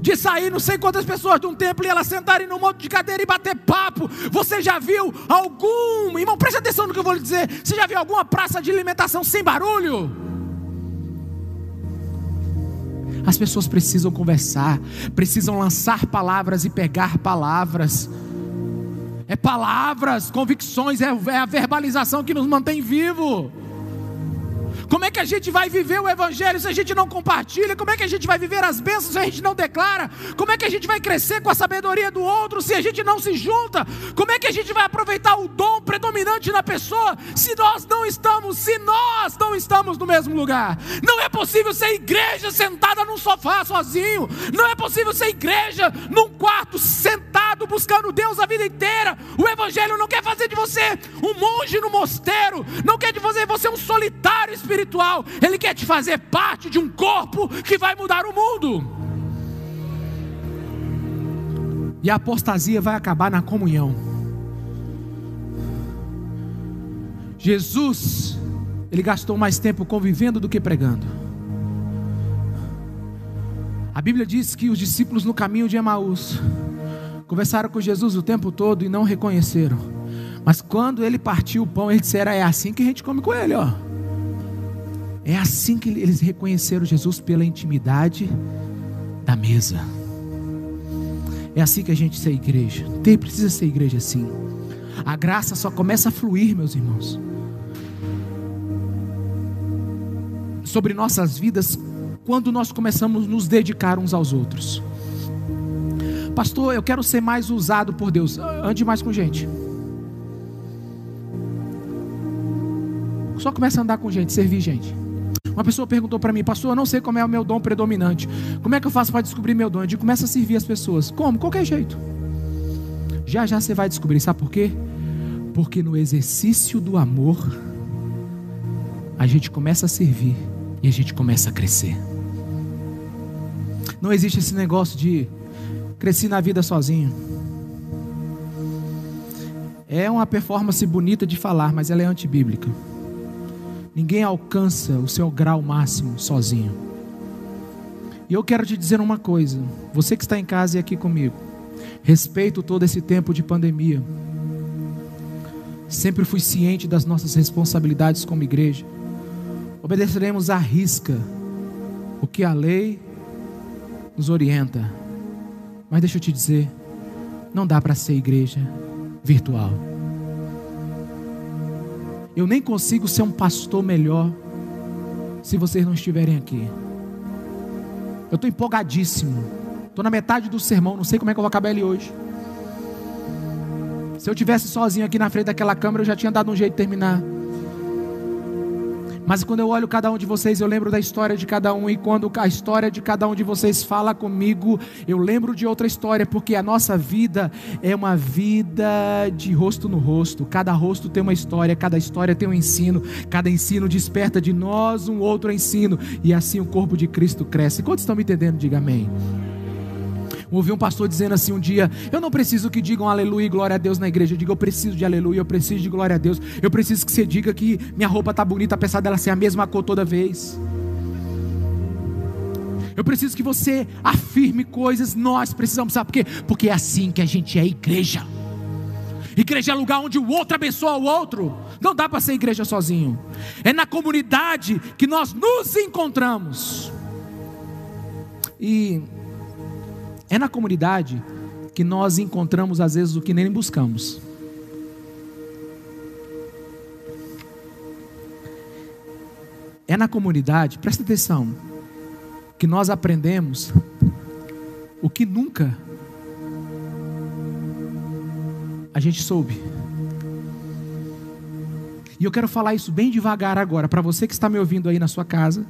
De sair não sei quantas pessoas de um templo e elas sentarem num monte de cadeira e bater papo. Você já viu algum, irmão, preste atenção no que eu vou lhe dizer. Você já viu alguma praça de alimentação sem barulho? As pessoas precisam conversar, precisam lançar palavras e pegar palavras é palavras, convicções, é, é a verbalização que nos mantém vivo. Como é que a gente vai viver o Evangelho se a gente não compartilha? Como é que a gente vai viver as bênçãos se a gente não declara? Como é que a gente vai crescer com a sabedoria do outro se a gente não se junta? Como é que a gente vai aproveitar o dom predominante na pessoa se nós não estamos, se nós não estamos no mesmo lugar? Não é possível ser igreja sentada num sofá sozinho. Não é possível ser igreja num quarto buscando Deus a vida inteira. O Evangelho não quer fazer de você um monge no mosteiro, não quer de fazer você um solitário espiritual, Ele quer te fazer parte de um corpo que vai mudar o mundo. E a apostasia vai acabar na comunhão. Jesus, ele gastou mais tempo convivendo do que pregando. A Bíblia diz que os discípulos no caminho de Emaús conversaram com Jesus o tempo todo e não reconheceram. Mas quando ele partiu o pão, eles disseram: É assim que a gente come com ele, ó. É assim que eles reconheceram Jesus pela intimidade da mesa. É assim que a gente ser igreja. Tem, precisa ser igreja assim. A graça só começa a fluir, meus irmãos. Sobre nossas vidas, quando nós começamos a nos dedicar uns aos outros. Pastor, eu quero ser mais usado por Deus. Ande mais com gente. Só começa a andar com gente, servir gente. Uma pessoa perguntou para mim, pastor, eu não sei como é o meu dom predominante. Como é que eu faço para descobrir meu dom? Eu digo, começa a servir as pessoas. Como? Qualquer jeito. Já já você vai descobrir, sabe por quê? Porque no exercício do amor, a gente começa a servir e a gente começa a crescer. Não existe esse negócio de cresci na vida sozinho. É uma performance bonita de falar, mas ela é antibíblica. Ninguém alcança o seu grau máximo sozinho. E eu quero te dizer uma coisa, você que está em casa e aqui comigo, respeito todo esse tempo de pandemia. Sempre fui ciente das nossas responsabilidades como igreja. Obedeceremos à risca o que a lei nos orienta. Mas deixa eu te dizer, não dá para ser igreja virtual. Eu nem consigo ser um pastor melhor se vocês não estiverem aqui. Eu estou empolgadíssimo. Estou na metade do sermão, não sei como é que eu vou acabar ele hoje. Se eu tivesse sozinho aqui na frente daquela câmera, eu já tinha dado um jeito de terminar. Mas quando eu olho cada um de vocês, eu lembro da história de cada um, e quando a história de cada um de vocês fala comigo, eu lembro de outra história, porque a nossa vida é uma vida de rosto no rosto. Cada rosto tem uma história, cada história tem um ensino, cada ensino desperta de nós um outro ensino, e assim o corpo de Cristo cresce. Quantos estão me entendendo? Diga amém. Ouvi um pastor dizendo assim um dia: Eu não preciso que digam aleluia e glória a Deus na igreja. Eu digo: Eu preciso de aleluia, eu preciso de glória a Deus. Eu preciso que você diga que minha roupa está bonita, apesar dela ser a mesma cor toda vez. Eu preciso que você afirme coisas. Nós precisamos, sabe por quê? Porque é assim que a gente é igreja. Igreja é lugar onde o outro abençoa o outro. Não dá para ser igreja sozinho. É na comunidade que nós nos encontramos. E é na comunidade que nós encontramos às vezes o que nem buscamos. É na comunidade, presta atenção, que nós aprendemos o que nunca a gente soube. E eu quero falar isso bem devagar agora, para você que está me ouvindo aí na sua casa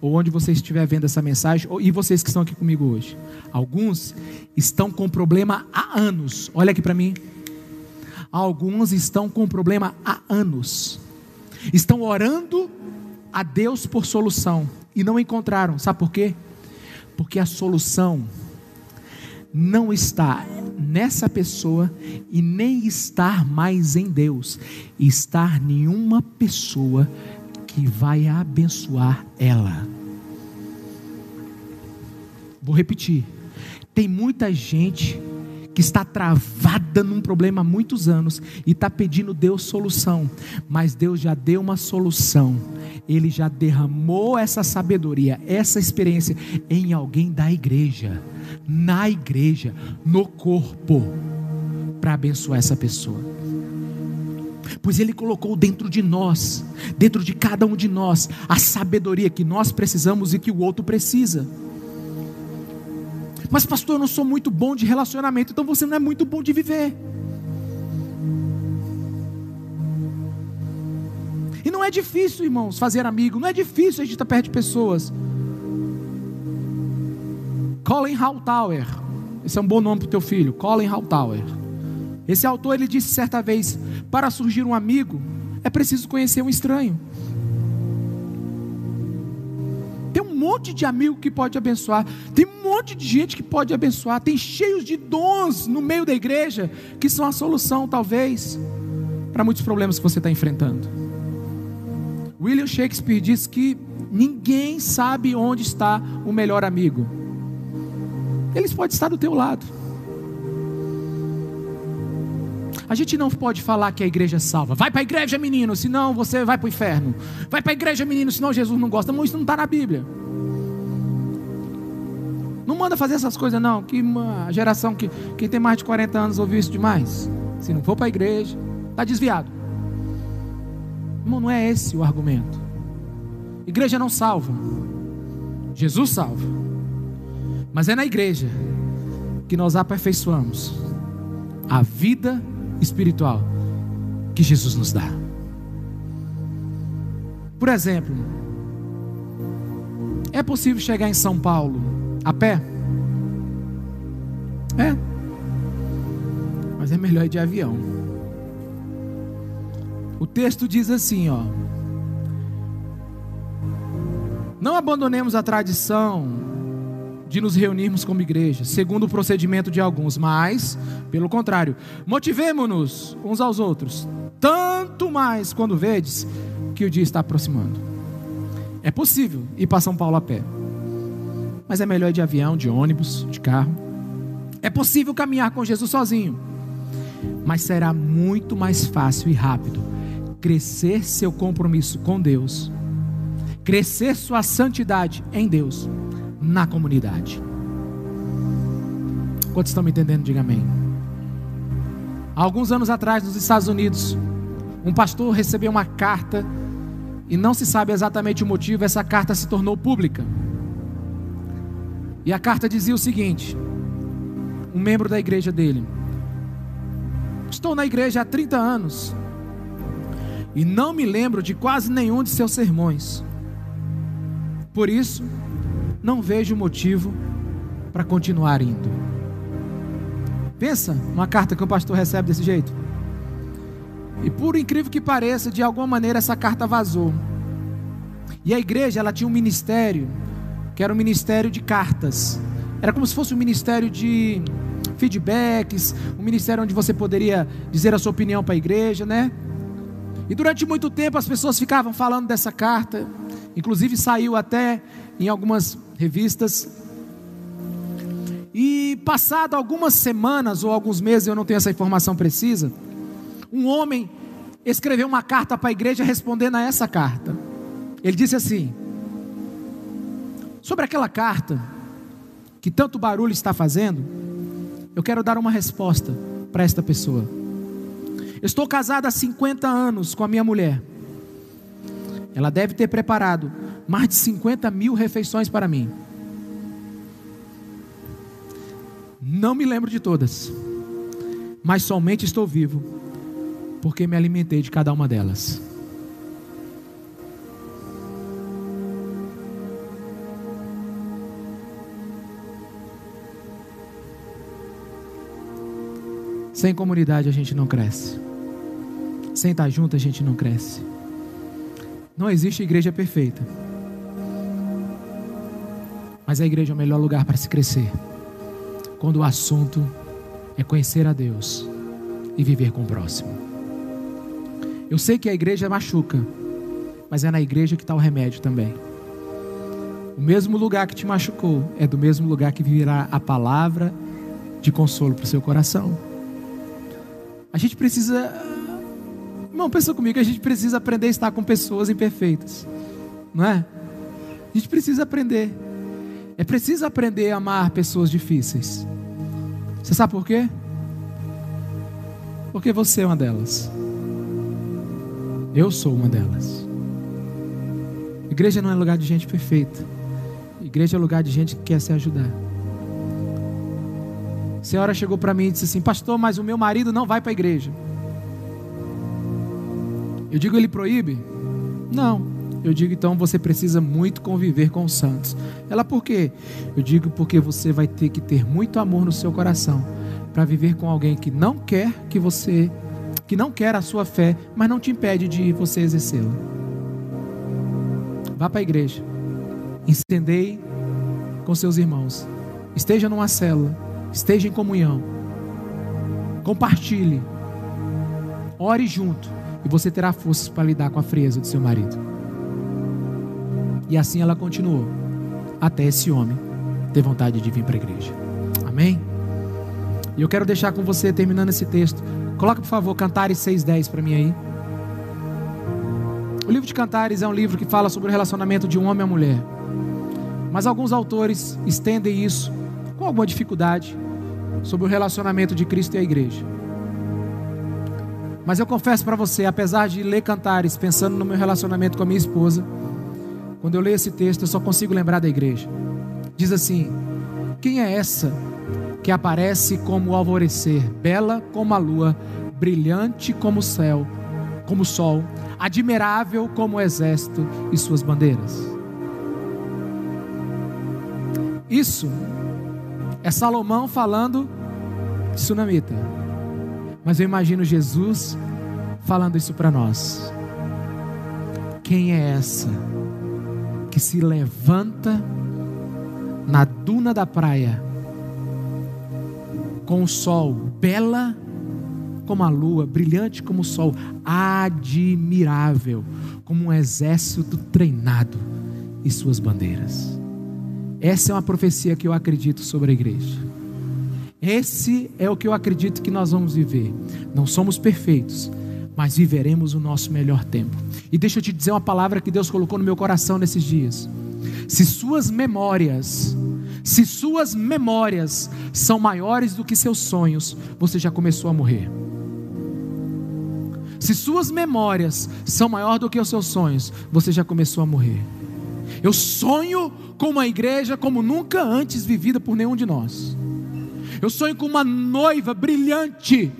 ou onde você estiver vendo essa mensagem, e vocês que estão aqui comigo hoje. Alguns estão com problema há anos. Olha aqui para mim. Alguns estão com problema há anos. Estão orando a Deus por solução e não encontraram. Sabe por quê? Porque a solução não está nessa pessoa e nem estar mais em Deus, estar nenhuma pessoa que vai abençoar ela. Vou repetir. Tem muita gente que está travada num problema há muitos anos e está pedindo Deus solução, mas Deus já deu uma solução, Ele já derramou essa sabedoria, essa experiência em alguém da igreja, na igreja, no corpo, para abençoar essa pessoa pois Ele colocou dentro de nós, dentro de cada um de nós, a sabedoria que nós precisamos e que o outro precisa. Mas, pastor, eu não sou muito bom de relacionamento, então você não é muito bom de viver. E não é difícil, irmãos, fazer amigo, não é difícil a gente estar perto de pessoas. Colin Hightower, esse é um bom nome para o teu filho, Colin Hightower. Esse autor ele disse certa vez: para surgir um amigo, é preciso conhecer um estranho. Tem um monte de amigo que pode abençoar, tem um monte de gente que pode abençoar, tem cheios de dons no meio da igreja que são a solução, talvez, para muitos problemas que você está enfrentando. William Shakespeare diz que ninguém sabe onde está o melhor amigo. Eles podem estar do teu lado. A gente não pode falar que a igreja salva. Vai para a igreja, menino, senão você vai para o inferno. Vai para a igreja, menino, senão Jesus não gosta. Não, isso não está na Bíblia. Não manda fazer essas coisas, não. Que uma geração que quem tem mais de 40 anos ouviu isso demais. se não for para a igreja, está desviado. Irmão, não é esse o argumento. Igreja não salva, Jesus salva, mas é na igreja que nós aperfeiçoamos a vida espiritual que Jesus nos dá. Por exemplo, é possível chegar em São Paulo a pé? É. Mas é melhor ir de avião. O texto diz assim, ó: Não abandonemos a tradição de nos reunirmos como igreja, segundo o procedimento de alguns, mas, pelo contrário, motivemos-nos uns aos outros, tanto mais quando vedes que o dia está aproximando. É possível ir para São Paulo a pé, mas é melhor ir de avião, de ônibus, de carro. É possível caminhar com Jesus sozinho, mas será muito mais fácil e rápido crescer seu compromisso com Deus, crescer sua santidade em Deus na comunidade. Quantos estão me entendendo? Diga amém. Há alguns anos atrás, nos Estados Unidos, um pastor recebeu uma carta e não se sabe exatamente o motivo, essa carta se tornou pública. E a carta dizia o seguinte: um membro da igreja dele, estou na igreja há 30 anos e não me lembro de quase nenhum de seus sermões. Por isso, não vejo motivo para continuar indo. Pensa uma carta que o pastor recebe desse jeito. E por incrível que pareça, de alguma maneira essa carta vazou. E a igreja, ela tinha um ministério, que era um ministério de cartas. Era como se fosse um ministério de feedbacks, um ministério onde você poderia dizer a sua opinião para a igreja, né? E durante muito tempo as pessoas ficavam falando dessa carta, inclusive saiu até em algumas revistas. E passado algumas semanas ou alguns meses, eu não tenho essa informação precisa, um homem escreveu uma carta para a igreja respondendo a essa carta. Ele disse assim: Sobre aquela carta que tanto barulho está fazendo, eu quero dar uma resposta para esta pessoa. Estou casado há 50 anos com a minha mulher. Ela deve ter preparado mais de 50 mil refeições para mim. Não me lembro de todas, mas somente estou vivo porque me alimentei de cada uma delas. Sem comunidade a gente não cresce. Sem estar junto a gente não cresce. Não existe igreja perfeita. Mas a igreja é o melhor lugar para se crescer. Quando o assunto é conhecer a Deus e viver com o próximo. Eu sei que a igreja machuca, mas é na igreja que está o remédio também. O mesmo lugar que te machucou é do mesmo lugar que virá a palavra de consolo para o seu coração. A gente precisa. Irmão, pensa comigo, a gente precisa aprender a estar com pessoas imperfeitas. Não é? A gente precisa aprender. É preciso aprender a amar pessoas difíceis. Você sabe por quê? Porque você é uma delas. Eu sou uma delas. Igreja não é lugar de gente perfeita. Igreja é lugar de gente que quer se ajudar. A senhora chegou para mim e disse assim: Pastor, mas o meu marido não vai para a igreja. Eu digo, ele proíbe? Não. Eu digo, então você precisa muito conviver com os santos. Ela, por quê? Eu digo, porque você vai ter que ter muito amor no seu coração para viver com alguém que não quer que você que não quer a sua fé, mas não te impede de você exercê-la. Vá para a igreja, incendei com seus irmãos, esteja numa célula, esteja em comunhão, compartilhe, ore junto, e você terá forças para lidar com a frieza do seu marido. E assim ela continuou, até esse homem ter vontade de vir para a igreja. Amém? E eu quero deixar com você, terminando esse texto, Coloca, por favor, Cantares 6,10 para mim aí. O livro de Cantares é um livro que fala sobre o relacionamento de um homem e uma mulher. Mas alguns autores estendem isso com alguma dificuldade sobre o relacionamento de Cristo e a igreja. Mas eu confesso para você, apesar de ler cantares pensando no meu relacionamento com a minha esposa, quando eu leio esse texto, eu só consigo lembrar da igreja. Diz assim: Quem é essa que aparece como o alvorecer, bela como a lua, brilhante como o céu, como o sol, admirável como o exército e suas bandeiras? Isso é Salomão falando de sunamita. Mas eu imagino Jesus falando isso para nós. Quem é essa que se levanta na duna da praia com o sol bela como a lua, brilhante como o sol, admirável como um exército treinado e suas bandeiras? Essa é uma profecia que eu acredito sobre a igreja. Esse é o que eu acredito que nós vamos viver. Não somos perfeitos, mas viveremos o nosso melhor tempo. E deixa eu te dizer uma palavra que Deus colocou no meu coração nesses dias. Se suas memórias, se suas memórias são maiores do que seus sonhos, você já começou a morrer. Se suas memórias são maiores do que os seus sonhos, você já começou a morrer. Eu sonho com uma igreja como nunca antes vivida por nenhum de nós. Eu sonho com uma noiva brilhante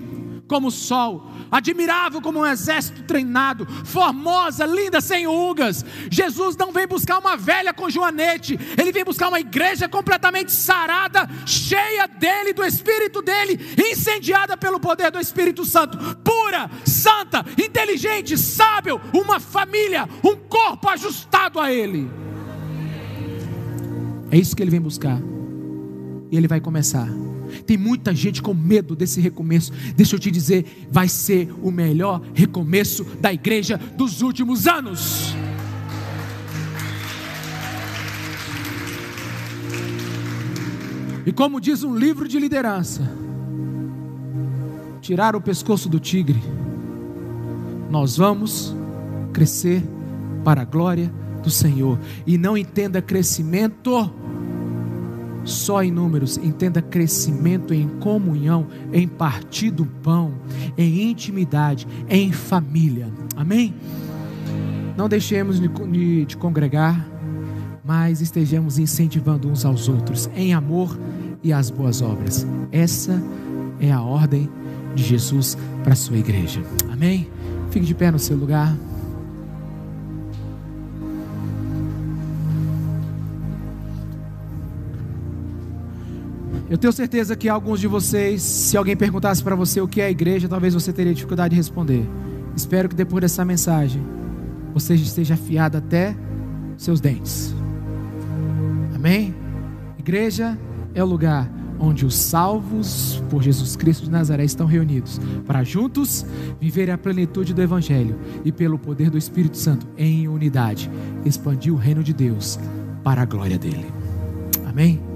como o sol, admirável como um exército treinado, formosa, linda, sem rugas. Jesus não vem buscar uma velha com Joanete, ele vem buscar uma igreja completamente sarada, cheia dele, do Espírito dele, incendiada pelo poder do Espírito Santo, pura, santa, inteligente, sábio, uma família, um corpo ajustado a ele. É isso que ele vem buscar. E ele vai começar. Tem muita gente com medo desse recomeço. Deixa eu te dizer, vai ser o melhor recomeço da igreja dos últimos anos. E como diz um livro de liderança, tirar o pescoço do tigre, nós vamos crescer para a glória do Senhor. E não entenda crescimento só em números, entenda crescimento em comunhão, em partir do pão, em intimidade, em família. Amém? Não deixemos de, congregar, mas estejamos incentivando uns aos outros em amor e as boas obras. Essa é a ordem de Jesus para a sua igreja. Amém? Fique de pé no seu lugar. Eu tenho certeza que alguns de vocês, se alguém perguntasse para você o que é a igreja, talvez você teria dificuldade de responder. Espero que depois dessa mensagem você esteja afiado até seus dentes. Amém? Igreja é o lugar onde os salvos por Jesus Cristo de Nazaré estão reunidos para juntos viver a plenitude do Evangelho e pelo poder do Espírito Santo em unidade expandir o reino de Deus para a glória dele. Amém?